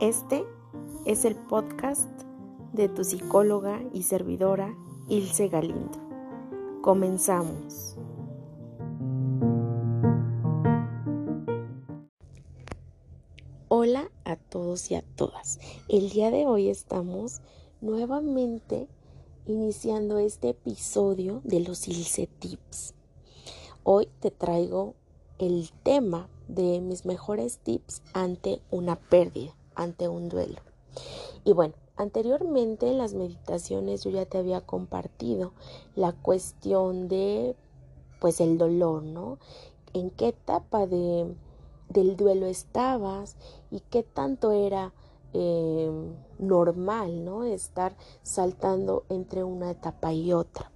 Este es el podcast de tu psicóloga y servidora Ilse Galindo. Comenzamos. Hola a todos y a todas. El día de hoy estamos nuevamente iniciando este episodio de los Ilse Tips. Hoy te traigo el tema de mis mejores tips ante una pérdida ante un duelo. Y bueno, anteriormente en las meditaciones yo ya te había compartido la cuestión de pues el dolor, ¿no? En qué etapa de, del duelo estabas y qué tanto era eh, normal, ¿no? Estar saltando entre una etapa y otra.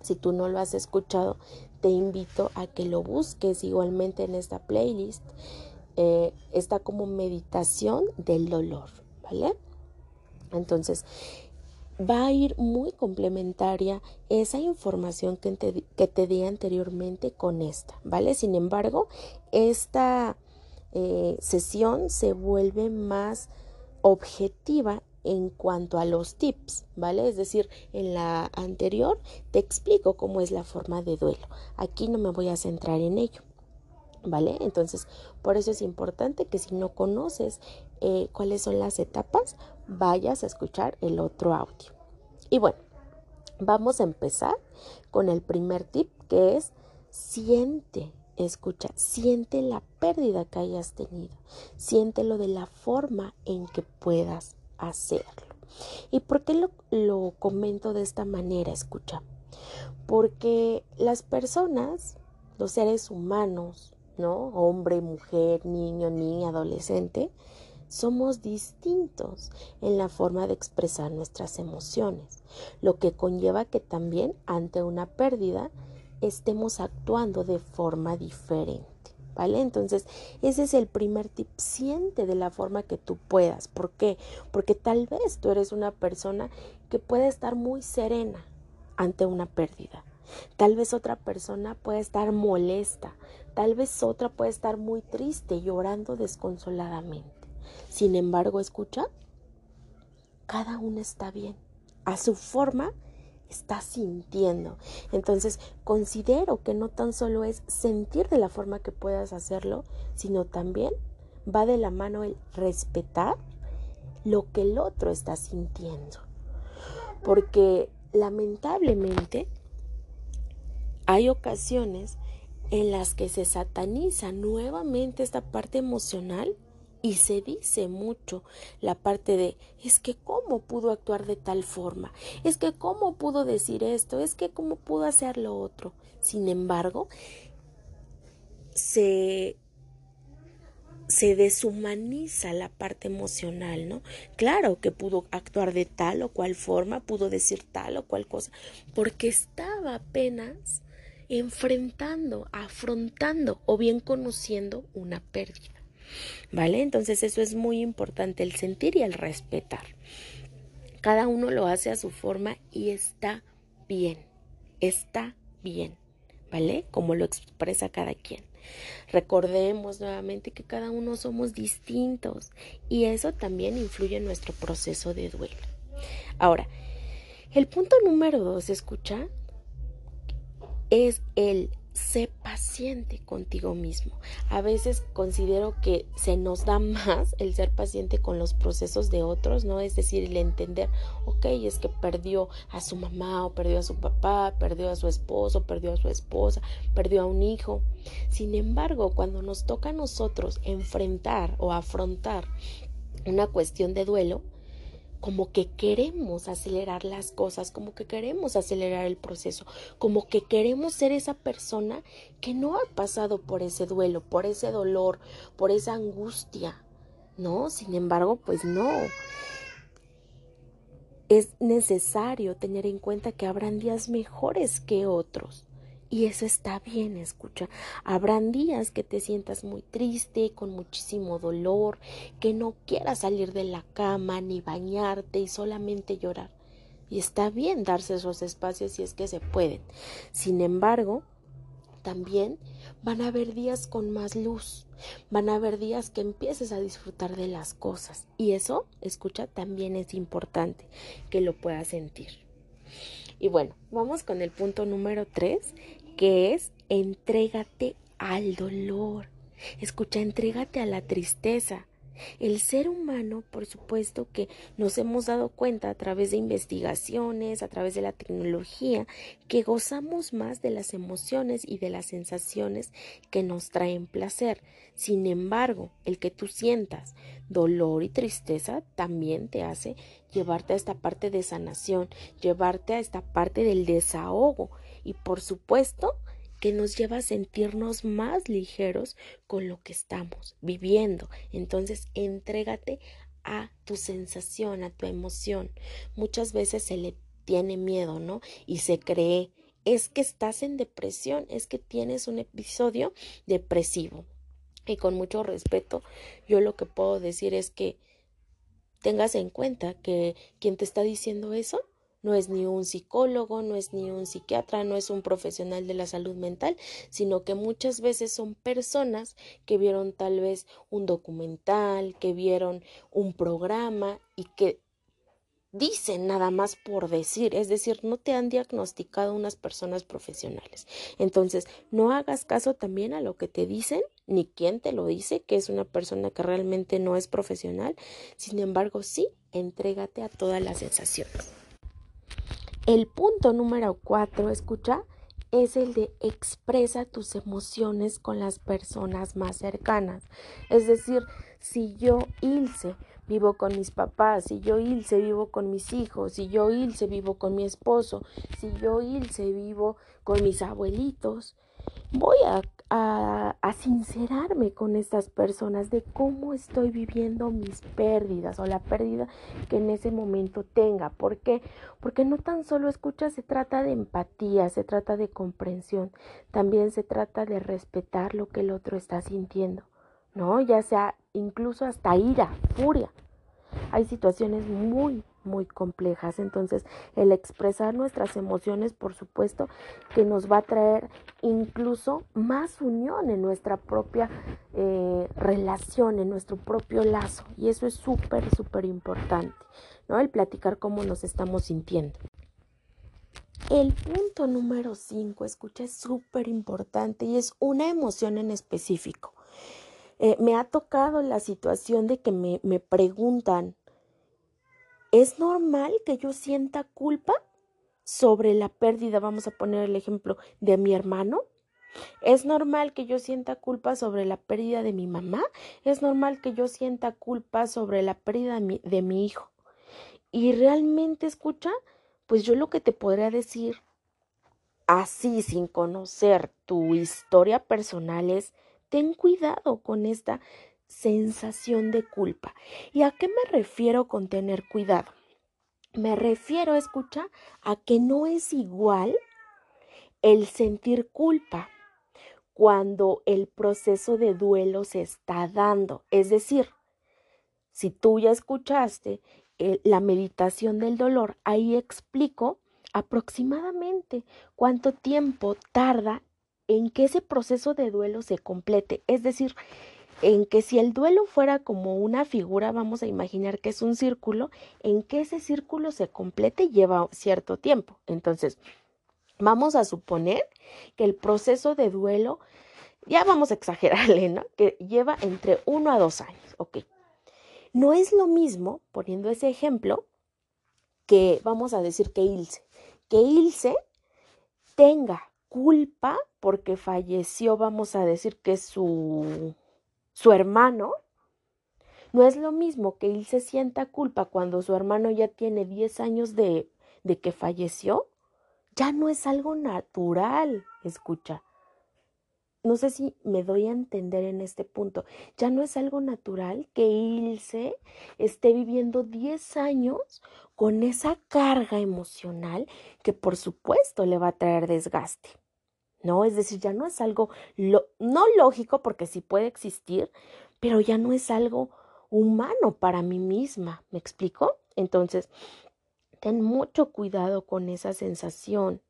Si tú no lo has escuchado, te invito a que lo busques igualmente en esta playlist eh, está como meditación del dolor, ¿vale? Entonces, va a ir muy complementaria esa información que te, que te di anteriormente con esta, ¿vale? Sin embargo, esta eh, sesión se vuelve más objetiva en cuanto a los tips, ¿vale? Es decir, en la anterior te explico cómo es la forma de duelo. Aquí no me voy a centrar en ello. ¿Vale? Entonces, por eso es importante que si no conoces eh, cuáles son las etapas, vayas a escuchar el otro audio. Y bueno, vamos a empezar con el primer tip que es siente, escucha, siente la pérdida que hayas tenido, siéntelo de la forma en que puedas hacerlo. ¿Y por qué lo, lo comento de esta manera? Escucha, porque las personas, los seres humanos, Hombre, mujer, niño, niña, adolescente, somos distintos en la forma de expresar nuestras emociones, lo que conlleva que también ante una pérdida estemos actuando de forma diferente. ¿Vale? Entonces, ese es el primer tip. Siente de la forma que tú puedas. ¿Por qué? Porque tal vez tú eres una persona que puede estar muy serena ante una pérdida. Tal vez otra persona puede estar molesta, Tal vez otra puede estar muy triste, llorando desconsoladamente. Sin embargo, escucha, cada uno está bien. A su forma está sintiendo. Entonces, considero que no tan solo es sentir de la forma que puedas hacerlo, sino también va de la mano el respetar lo que el otro está sintiendo. Porque lamentablemente hay ocasiones en las que se sataniza nuevamente esta parte emocional y se dice mucho la parte de es que cómo pudo actuar de tal forma, es que cómo pudo decir esto, es que cómo pudo hacer lo otro. Sin embargo, se se deshumaniza la parte emocional, ¿no? Claro que pudo actuar de tal o cual forma, pudo decir tal o cual cosa, porque estaba apenas enfrentando, afrontando o bien conociendo una pérdida. ¿Vale? Entonces eso es muy importante, el sentir y el respetar. Cada uno lo hace a su forma y está bien, está bien, ¿vale? Como lo expresa cada quien. Recordemos nuevamente que cada uno somos distintos y eso también influye en nuestro proceso de duelo. Ahora, el punto número dos, escucha, es el sé paciente contigo mismo. A veces considero que se nos da más el ser paciente con los procesos de otros, ¿no? Es decir, el entender, ok, es que perdió a su mamá o perdió a su papá, perdió a su esposo, perdió a su esposa, perdió a un hijo. Sin embargo, cuando nos toca a nosotros enfrentar o afrontar una cuestión de duelo, como que queremos acelerar las cosas, como que queremos acelerar el proceso, como que queremos ser esa persona que no ha pasado por ese duelo, por ese dolor, por esa angustia, ¿no? Sin embargo, pues no. Es necesario tener en cuenta que habrán días mejores que otros. Y eso está bien, escucha. Habrán días que te sientas muy triste, con muchísimo dolor, que no quieras salir de la cama ni bañarte y solamente llorar. Y está bien darse esos espacios si es que se pueden. Sin embargo, también van a haber días con más luz, van a haber días que empieces a disfrutar de las cosas y eso, escucha, también es importante que lo puedas sentir. Y bueno, vamos con el punto número tres, que es entrégate al dolor. Escucha, entrégate a la tristeza. El ser humano, por supuesto que nos hemos dado cuenta a través de investigaciones, a través de la tecnología, que gozamos más de las emociones y de las sensaciones que nos traen placer. Sin embargo, el que tú sientas dolor y tristeza también te hace llevarte a esta parte de sanación, llevarte a esta parte del desahogo y por supuesto que nos lleva a sentirnos más ligeros con lo que estamos viviendo. Entonces, entrégate a tu sensación, a tu emoción. Muchas veces se le tiene miedo, ¿no? Y se cree, es que estás en depresión, es que tienes un episodio depresivo. Y con mucho respeto, yo lo que puedo decir es que tengas en cuenta que quien te está diciendo eso no es ni un psicólogo, no es ni un psiquiatra, no es un profesional de la salud mental, sino que muchas veces son personas que vieron tal vez un documental, que vieron un programa y que dicen nada más por decir, es decir, no te han diagnosticado unas personas profesionales. Entonces, no hagas caso también a lo que te dicen, ni quién te lo dice, que es una persona que realmente no es profesional. Sin embargo, sí, entrégate a todas las sensaciones. El punto número cuatro, escucha, es el de expresa tus emociones con las personas más cercanas. Es decir, si yo, Ilse, vivo con mis papás, si yo, Ilse, vivo con mis hijos, si yo, Ilse, vivo con mi esposo, si yo, Ilse, vivo con mis abuelitos, voy a a, sincerarme con estas personas de cómo estoy viviendo mis pérdidas o la pérdida que en ese momento tenga. ¿Por qué? Porque no tan solo escucha, se trata de empatía, se trata de comprensión, también se trata de respetar lo que el otro está sintiendo, ¿no? Ya sea incluso hasta ira, furia. Hay situaciones muy, muy complejas. Entonces, el expresar nuestras emociones, por supuesto, que nos va a traer incluso más unión en nuestra propia eh, relación, en nuestro propio lazo. Y eso es súper, súper importante, ¿no? El platicar cómo nos estamos sintiendo. El punto número 5, escucha, es súper importante y es una emoción en específico. Eh, me ha tocado la situación de que me, me preguntan, ¿Es normal que yo sienta culpa sobre la pérdida, vamos a poner el ejemplo, de mi hermano? ¿Es normal que yo sienta culpa sobre la pérdida de mi mamá? ¿Es normal que yo sienta culpa sobre la pérdida de mi, hijo? Y realmente escucha, pues yo lo que te podría decir así sin conocer tu historia personal es ten cuidado con esta sensación de culpa. ¿Y a qué me refiero con tener cuidado? Me refiero, escucha, a que no es igual el sentir culpa cuando el proceso de duelo se está dando. Es decir, si tú ya escuchaste eh, la meditación del dolor, ahí explico aproximadamente cuánto tiempo tarda en que ese proceso de duelo se complete. Es decir, en que si el duelo fuera como una figura, vamos a imaginar que es un círculo, en que ese círculo se complete lleva cierto tiempo. Entonces, vamos a suponer que el proceso de duelo, ya vamos a exagerarle, ¿no? Que lleva entre uno a dos años, ok. No es lo mismo, poniendo ese ejemplo, que vamos a decir que Ilse, que Ilse tenga culpa porque falleció, vamos a decir que su su hermano, no es lo mismo que él se sienta culpa cuando su hermano ya tiene 10 años de, de que falleció. Ya no es algo natural, escucha. No sé si me doy a entender en este punto. Ya no es algo natural que Ilse esté viviendo 10 años con esa carga emocional que por supuesto le va a traer desgaste. ¿No? Es decir, ya no es algo no lógico porque sí puede existir, pero ya no es algo humano para mí misma, ¿me explico? Entonces, ten mucho cuidado con esa sensación.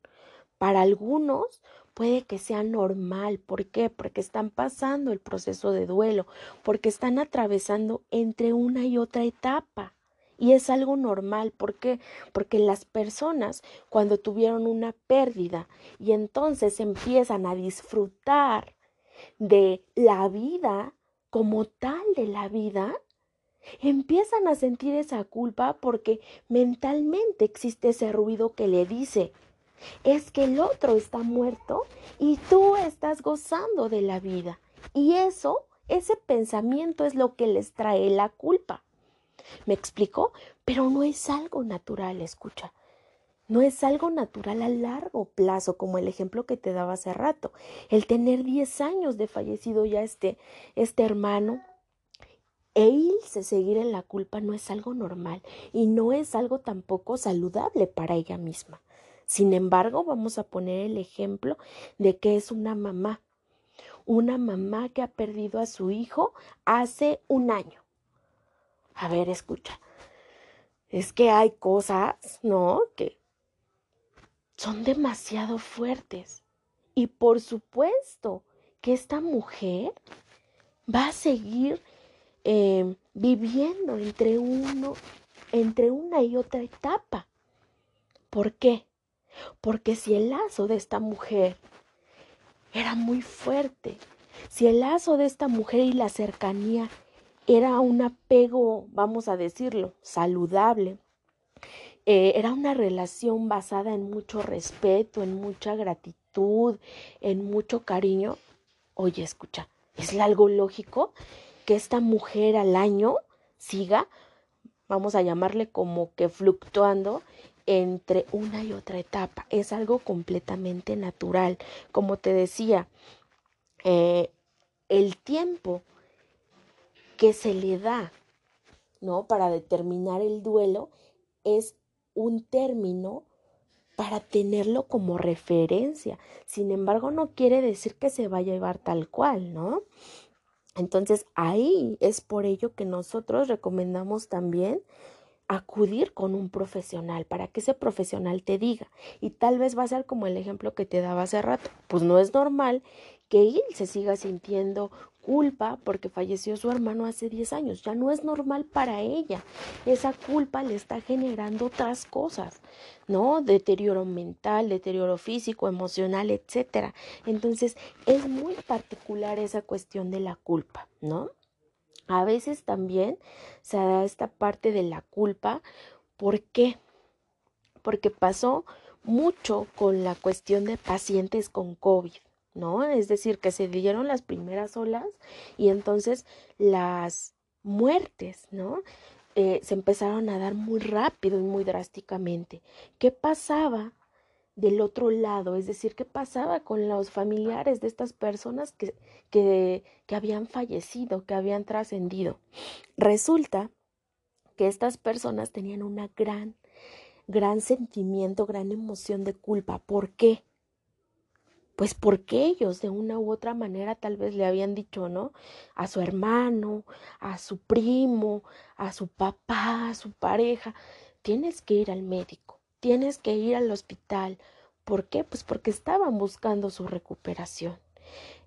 Para algunos puede que sea normal. ¿Por qué? Porque están pasando el proceso de duelo, porque están atravesando entre una y otra etapa. Y es algo normal. ¿Por qué? Porque las personas cuando tuvieron una pérdida y entonces empiezan a disfrutar de la vida como tal de la vida, empiezan a sentir esa culpa porque mentalmente existe ese ruido que le dice, es que el otro está muerto y tú estás gozando de la vida. Y eso, ese pensamiento es lo que les trae la culpa. ¿Me explico? Pero no es algo natural, escucha. No es algo natural a largo plazo, como el ejemplo que te daba hace rato. El tener 10 años de fallecido ya este, este hermano, e se seguir en la culpa no es algo normal y no es algo tampoco saludable para ella misma. Sin embargo, vamos a poner el ejemplo de que es una mamá, una mamá que ha perdido a su hijo hace un año. A ver, escucha, es que hay cosas, ¿no? Que son demasiado fuertes. Y por supuesto que esta mujer va a seguir eh, viviendo entre uno, entre una y otra etapa. ¿Por qué? Porque si el lazo de esta mujer era muy fuerte, si el lazo de esta mujer y la cercanía era un apego, vamos a decirlo, saludable, eh, era una relación basada en mucho respeto, en mucha gratitud, en mucho cariño. Oye, escucha, ¿es algo lógico que esta mujer al año siga, vamos a llamarle como que fluctuando entre una y otra etapa. Es algo completamente natural. Como te decía, eh, el tiempo que se le da, ¿no? Para determinar el duelo es un término para tenerlo como referencia. Sin embargo, no quiere decir que se vaya a llevar tal cual, ¿no? Entonces, ahí es por ello que nosotros recomendamos también acudir con un profesional para que ese profesional te diga. Y tal vez va a ser como el ejemplo que te daba hace rato. Pues no es normal que él se siga sintiendo culpa porque falleció su hermano hace 10 años. Ya no es normal para ella. Esa culpa le está generando otras cosas, ¿no? Deterioro mental, deterioro físico, emocional, etcétera. Entonces, es muy particular esa cuestión de la culpa, ¿no? A veces también se da esta parte de la culpa. ¿Por qué? Porque pasó mucho con la cuestión de pacientes con COVID, ¿no? Es decir, que se dieron las primeras olas y entonces las muertes, ¿no? Eh, se empezaron a dar muy rápido y muy drásticamente. ¿Qué pasaba del otro lado, es decir, qué pasaba con los familiares de estas personas que, que, que habían fallecido, que habían trascendido. Resulta que estas personas tenían una gran, gran sentimiento, gran emoción de culpa. ¿Por qué? Pues porque ellos de una u otra manera tal vez le habían dicho, ¿no? A su hermano, a su primo, a su papá, a su pareja, tienes que ir al médico tienes que ir al hospital. ¿Por qué? Pues porque estaban buscando su recuperación.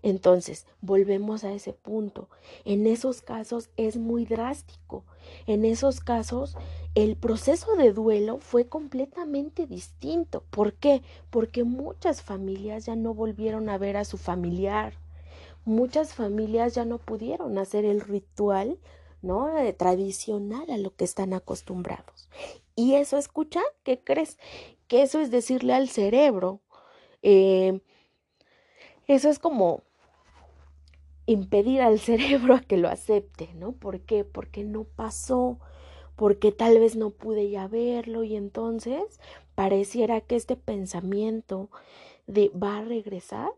Entonces, volvemos a ese punto. En esos casos es muy drástico. En esos casos, el proceso de duelo fue completamente distinto. ¿Por qué? Porque muchas familias ya no volvieron a ver a su familiar. Muchas familias ya no pudieron hacer el ritual ¿no? Eh, tradicional a lo que están acostumbrados. Y eso escucha, ¿qué crees? Que eso es decirle al cerebro, eh, eso es como impedir al cerebro a que lo acepte, ¿no? ¿Por qué? Porque no pasó, porque tal vez no pude ya verlo y entonces pareciera que este pensamiento de va a regresar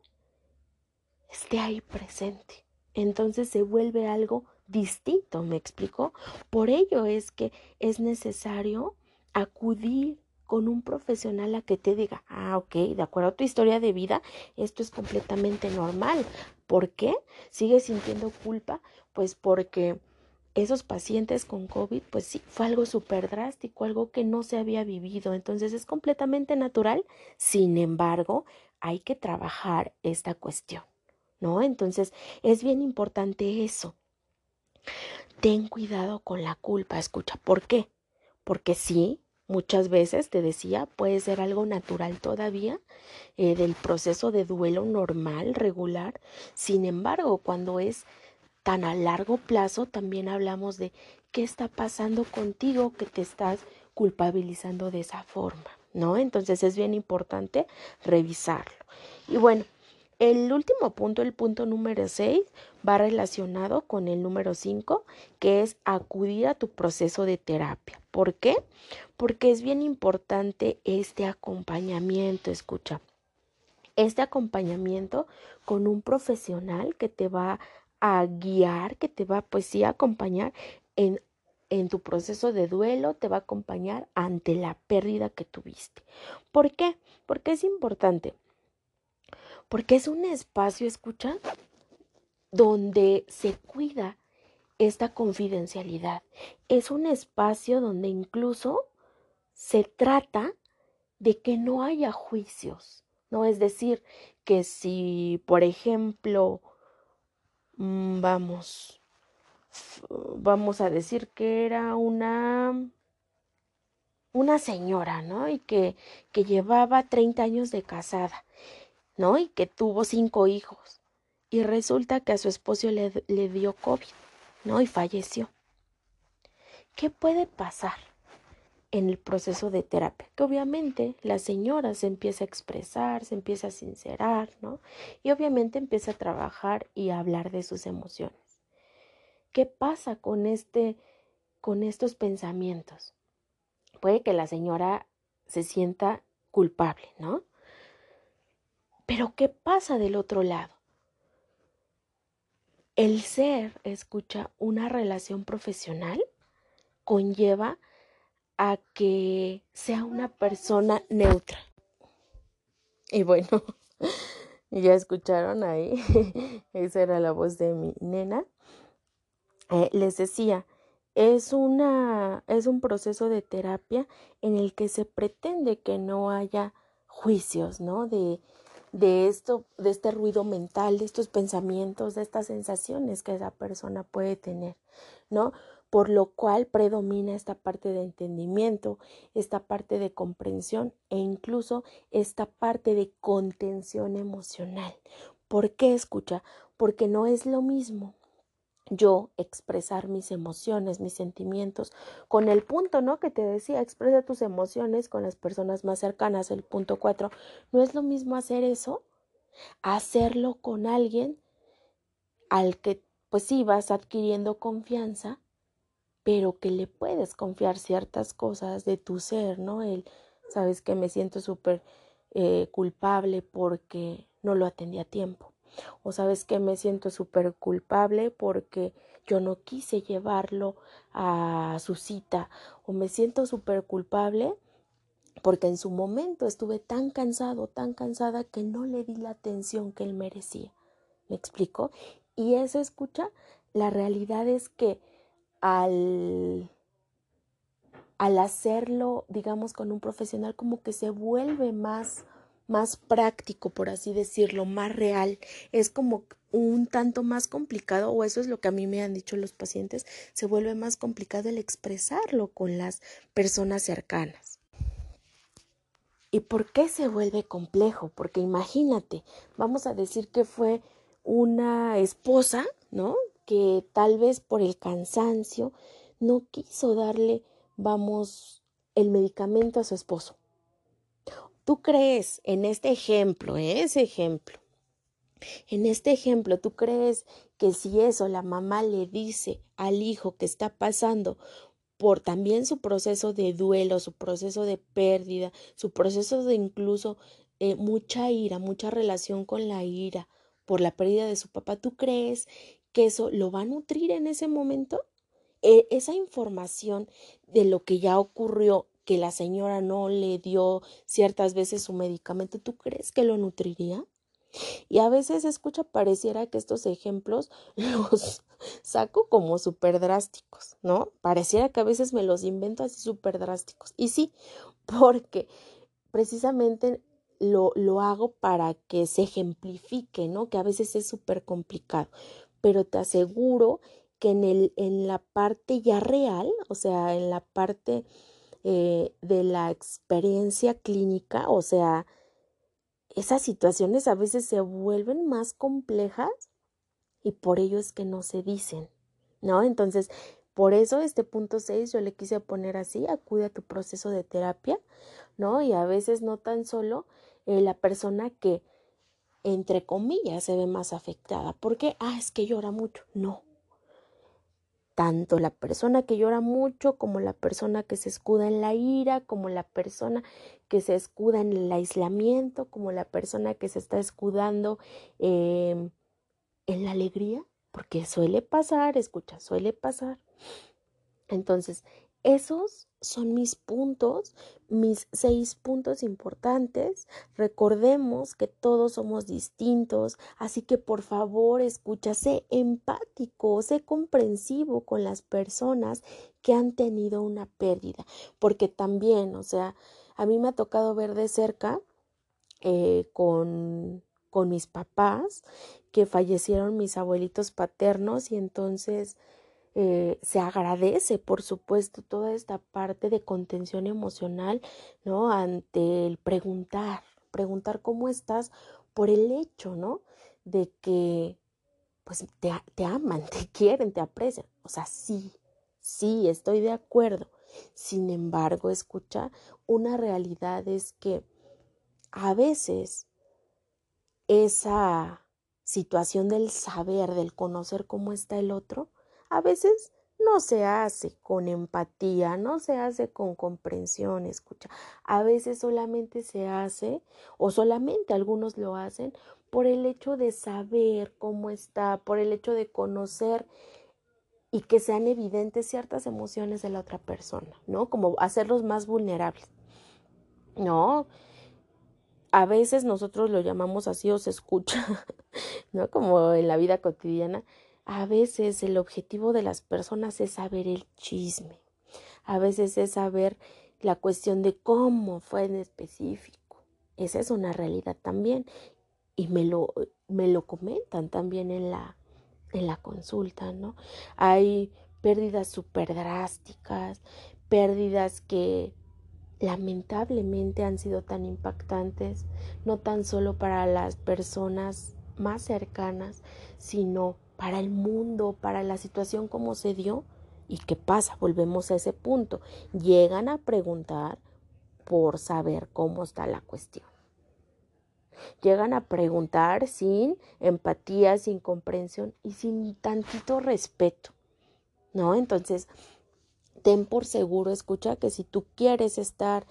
esté ahí presente. Entonces se vuelve algo distinto, ¿me explico? Por ello es que es necesario acudir con un profesional a que te diga, ah, ok, de acuerdo a tu historia de vida, esto es completamente normal. ¿Por qué? ¿Sigues sintiendo culpa? Pues porque esos pacientes con COVID, pues sí, fue algo súper drástico, algo que no se había vivido. Entonces es completamente natural. Sin embargo, hay que trabajar esta cuestión, ¿no? Entonces es bien importante eso. Ten cuidado con la culpa, escucha, ¿por qué? Porque sí, muchas veces, te decía, puede ser algo natural todavía eh, del proceso de duelo normal, regular. Sin embargo, cuando es tan a largo plazo, también hablamos de qué está pasando contigo que te estás culpabilizando de esa forma, ¿no? Entonces es bien importante revisarlo. Y bueno, el último punto, el punto número 6, va relacionado con el número 5, que es acudir a tu proceso de terapia. ¿Por qué? Porque es bien importante este acompañamiento, escucha. Este acompañamiento con un profesional que te va a guiar, que te va pues sí a acompañar en, en tu proceso de duelo, te va a acompañar ante la pérdida que tuviste. ¿Por qué? Porque es importante porque es un espacio, escucha, donde se cuida esta confidencialidad. Es un espacio donde incluso se trata de que no haya juicios, ¿no? Es decir, que si, por ejemplo, mm, vamos, vamos a decir que era una una señora, ¿no? Y que, que llevaba 30 años de casada ¿no? Y que tuvo cinco hijos. Y resulta que a su esposo le, le dio COVID, ¿no? Y falleció. ¿Qué puede pasar en el proceso de terapia? Que obviamente la señora se empieza a expresar, se empieza a sincerar, ¿no? Y obviamente empieza a trabajar y a hablar de sus emociones. ¿Qué pasa con este con estos pensamientos? Puede que la señora se sienta culpable, ¿no? Pero ¿qué pasa del otro lado? El ser, escucha, una relación profesional conlleva a que sea una persona neutra. Y bueno, ya escucharon ahí, esa era la voz de mi nena. Eh, les decía, es, una, es un proceso de terapia en el que se pretende que no haya juicios, ¿no? De, de esto, de este ruido mental, de estos pensamientos, de estas sensaciones que esa persona puede tener, ¿no? Por lo cual predomina esta parte de entendimiento, esta parte de comprensión e incluso esta parte de contención emocional. ¿Por qué escucha? Porque no es lo mismo yo expresar mis emociones, mis sentimientos, con el punto, ¿no? Que te decía, expresa tus emociones con las personas más cercanas, el punto cuatro. No es lo mismo hacer eso, hacerlo con alguien al que, pues sí, vas adquiriendo confianza, pero que le puedes confiar ciertas cosas de tu ser, ¿no? El, sabes que me siento súper eh, culpable porque no lo atendí a tiempo o sabes que me siento súper culpable porque yo no quise llevarlo a su cita o me siento súper culpable porque en su momento estuve tan cansado, tan cansada que no le di la atención que él merecía. ¿Me explico? Y eso escucha, la realidad es que al al hacerlo, digamos, con un profesional, como que se vuelve más más práctico, por así decirlo, más real, es como un tanto más complicado, o eso es lo que a mí me han dicho los pacientes, se vuelve más complicado el expresarlo con las personas cercanas. ¿Y por qué se vuelve complejo? Porque imagínate, vamos a decir que fue una esposa, ¿no? Que tal vez por el cansancio no quiso darle, vamos, el medicamento a su esposo ¿Tú crees en este ejemplo, ¿eh? ese ejemplo? En este ejemplo, ¿tú crees que si eso la mamá le dice al hijo que está pasando por también su proceso de duelo, su proceso de pérdida, su proceso de incluso eh, mucha ira, mucha relación con la ira por la pérdida de su papá, ¿tú crees que eso lo va a nutrir en ese momento? E, esa información de lo que ya ocurrió que la señora no le dio ciertas veces su medicamento, ¿tú crees que lo nutriría? Y a veces escucha, pareciera que estos ejemplos los saco como súper drásticos, ¿no? Pareciera que a veces me los invento así súper drásticos. Y sí, porque precisamente lo, lo hago para que se ejemplifique, ¿no? Que a veces es súper complicado, pero te aseguro que en, el, en la parte ya real, o sea, en la parte eh, de la experiencia clínica, o sea, esas situaciones a veces se vuelven más complejas y por ello es que no se dicen, ¿no? Entonces, por eso este punto 6 yo le quise poner así, acude a tu proceso de terapia, ¿no? Y a veces no tan solo eh, la persona que, entre comillas, se ve más afectada. porque Ah, es que llora mucho. No. Tanto la persona que llora mucho como la persona que se escuda en la ira, como la persona que se escuda en el aislamiento, como la persona que se está escudando em, en la alegría, porque suele pasar, escucha, suele pasar. Entonces, esos son mis puntos, mis seis puntos importantes. Recordemos que todos somos distintos, así que por favor escucha, sé empático, sé comprensivo con las personas que han tenido una pérdida, porque también, o sea, a mí me ha tocado ver de cerca eh, con, con mis papás que fallecieron mis abuelitos paternos y entonces eh, se agradece, por supuesto, toda esta parte de contención emocional, ¿no? Ante el preguntar, preguntar cómo estás por el hecho, ¿no? De que, pues, te, te aman, te quieren, te aprecian. O sea, sí, sí, estoy de acuerdo. Sin embargo, escucha, una realidad es que a veces esa situación del saber, del conocer cómo está el otro, a veces no se hace con empatía, no se hace con comprensión, escucha. A veces solamente se hace, o solamente algunos lo hacen, por el hecho de saber cómo está, por el hecho de conocer y que sean evidentes ciertas emociones de la otra persona, ¿no? Como hacerlos más vulnerables. No, a veces nosotros lo llamamos así o se escucha, ¿no? Como en la vida cotidiana a veces el objetivo de las personas es saber el chisme. A veces es saber la cuestión de cómo fue en específico. Esa es una realidad también. Y me lo, me lo comentan también en la, en la consulta, ¿no? Hay pérdidas súper drásticas, pérdidas que lamentablemente han sido tan impactantes, no tan solo para las personas más cercanas, sino para el mundo, para la situación como se dio. ¿Y qué pasa? Volvemos a ese punto. Llegan a preguntar por saber cómo está la cuestión. Llegan a preguntar sin empatía, sin comprensión y sin tantito respeto. ¿No? Entonces, ten por seguro, escucha que si tú quieres estar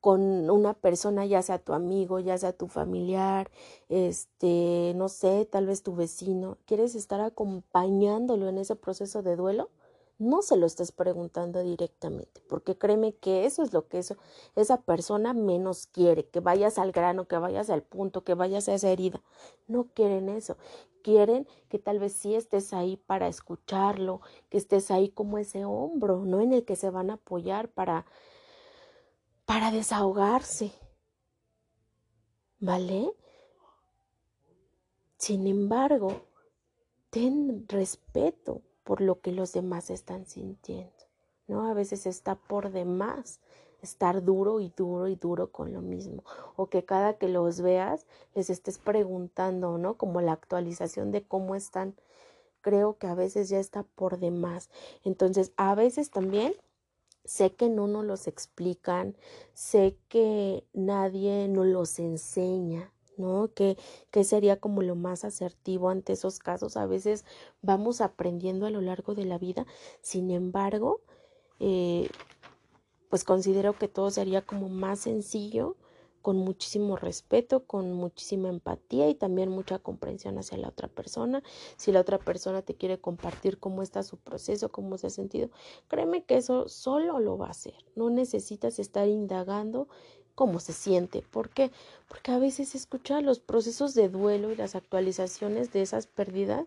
con una persona, ya sea tu amigo, ya sea tu familiar, este, no sé, tal vez tu vecino, quieres estar acompañándolo en ese proceso de duelo, no se lo estés preguntando directamente, porque créeme que eso es lo que eso, esa persona menos quiere, que vayas al grano, que vayas al punto, que vayas a esa herida. No quieren eso. Quieren que tal vez sí estés ahí para escucharlo, que estés ahí como ese hombro, ¿no? En el que se van a apoyar para para desahogarse. ¿Vale? Sin embargo, ten respeto por lo que los demás están sintiendo. ¿No? A veces está por demás estar duro y duro y duro con lo mismo. O que cada que los veas les estés preguntando, ¿no? Como la actualización de cómo están. Creo que a veces ya está por demás. Entonces, a veces también Sé que no nos los explican, sé que nadie nos los enseña, ¿no? Que, que sería como lo más asertivo ante esos casos. A veces vamos aprendiendo a lo largo de la vida, sin embargo, eh, pues considero que todo sería como más sencillo con muchísimo respeto, con muchísima empatía y también mucha comprensión hacia la otra persona. Si la otra persona te quiere compartir cómo está su proceso, cómo se ha sentido, créeme que eso solo lo va a hacer. No necesitas estar indagando cómo se siente. ¿Por qué? Porque a veces escuchar los procesos de duelo y las actualizaciones de esas pérdidas.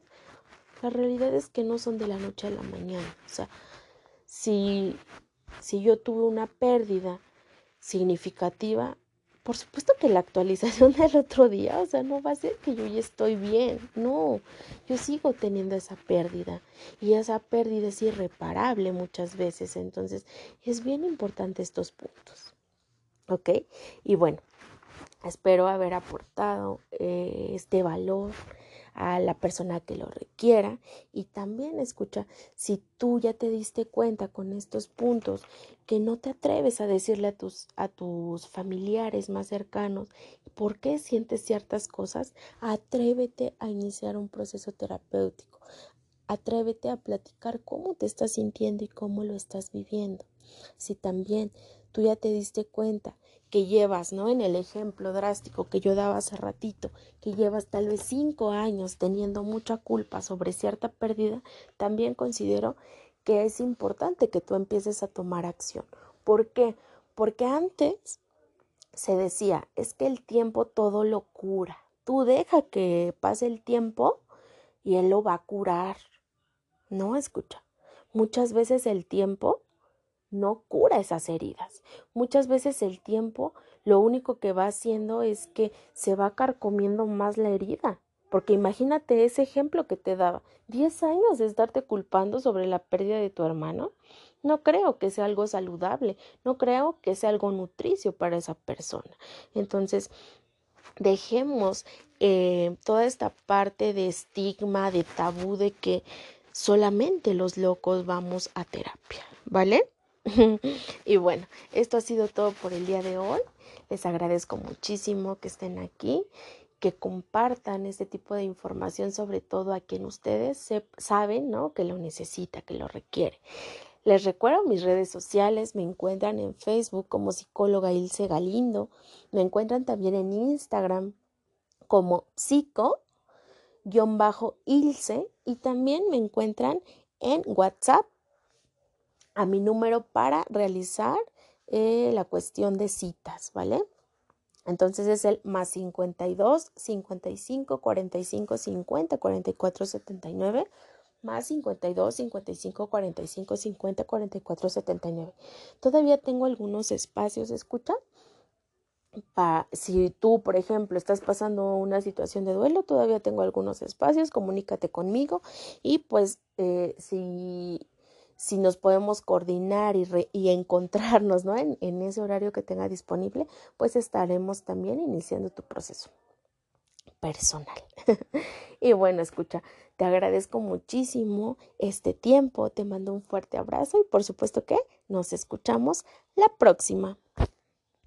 La realidad es que no son de la noche a la mañana. O sea, si, si yo tuve una pérdida significativa, por supuesto que la actualización del otro día, o sea, no va a ser que yo ya estoy bien, no, yo sigo teniendo esa pérdida y esa pérdida es irreparable muchas veces, entonces es bien importante estos puntos, ¿ok? Y bueno, espero haber aportado eh, este valor a la persona que lo requiera. Y también escucha si tú ya te diste cuenta con estos puntos que no te atreves a decirle a tus a tus familiares más cercanos por qué sientes ciertas cosas atrévete a iniciar un proceso terapéutico. Atrévete a platicar cómo te estás sintiendo y cómo lo estás viviendo. Si también tú ya te diste cuenta que llevas, ¿no? En el ejemplo drástico que yo daba hace ratito, que llevas tal vez cinco años teniendo mucha culpa sobre cierta pérdida, también considero que es importante que tú empieces a tomar acción. ¿Por qué? Porque antes se decía, es que el tiempo todo lo cura. Tú deja que pase el tiempo y él lo va a curar. No, escucha. Muchas veces el tiempo no cura esas heridas. Muchas veces el tiempo lo único que va haciendo es que se va carcomiendo más la herida. Porque imagínate ese ejemplo que te daba, diez años de estarte culpando sobre la pérdida de tu hermano. No creo que sea algo saludable, no creo que sea algo nutricio para esa persona. Entonces, dejemos eh, toda esta parte de estigma, de tabú, de que solamente los locos vamos a terapia, ¿vale? y bueno, esto ha sido todo por el día de hoy. Les agradezco muchísimo que estén aquí, que compartan este tipo de información, sobre todo a quien ustedes saben, ¿no? Que lo necesita, que lo requiere. Les recuerdo mis redes sociales, me encuentran en Facebook como psicóloga Ilse Galindo, me encuentran también en Instagram como psico-ilse y también me encuentran en WhatsApp a mi número para realizar eh, la cuestión de citas, ¿vale? Entonces es el más 52 55 45 50 44 79 más 52 55 45 50 44 79. Todavía tengo algunos espacios, escucha. Pa, si tú, por ejemplo, estás pasando una situación de duelo, todavía tengo algunos espacios, comunícate conmigo y pues eh, si si nos podemos coordinar y, y encontrarnos ¿no? en, en ese horario que tenga disponible, pues estaremos también iniciando tu proceso personal. y bueno, escucha, te agradezco muchísimo este tiempo, te mando un fuerte abrazo y por supuesto que nos escuchamos la próxima.